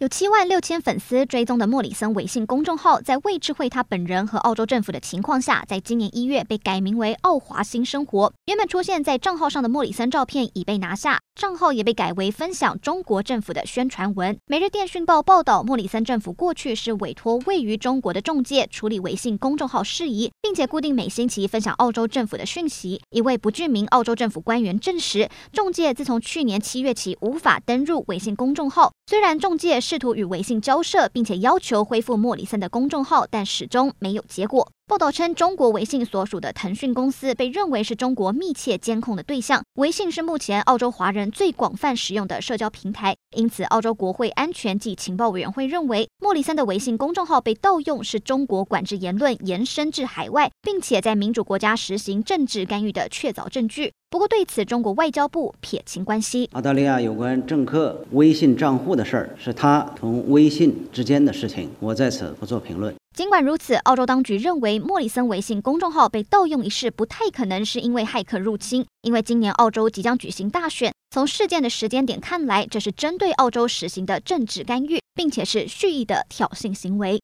有七万六千粉丝追踪的莫里森微信公众号，在未知会他本人和澳洲政府的情况下，在今年一月被改名为“澳华新生活”。原本出现在账号上的莫里森照片已被拿下，账号也被改为分享中国政府的宣传文。每日电讯报报道，莫里森政府过去是委托位于中国的中介处理微信公众号事宜，并且固定每星期分享澳洲政府的讯息。一位不具名澳洲政府官员证实，中介自从去年七月起无法登入微信公众号。虽然中介是试图与微信交涉，并且要求恢复莫里森的公众号，但始终没有结果。报道称，中国微信所属的腾讯公司被认为是中国密切监控的对象。微信是目前澳洲华人最广泛使用的社交平台，因此，澳洲国会安全及情报委员会认为，莫里森的微信公众号被盗用是中国管制言论延伸至海外，并且在民主国家实行政治干预的确凿证据。不过，对此，中国外交部撇清关系。澳大利亚有关政客微信账户的事儿，是他同微信之间的事情，我在此不做评论。尽管如此，澳洲当局认为莫里森微信公众号被盗用一事不太可能是因为骇客入侵，因为今年澳洲即将举行大选。从事件的时间点看来，这是针对澳洲实行的政治干预，并且是蓄意的挑衅行为。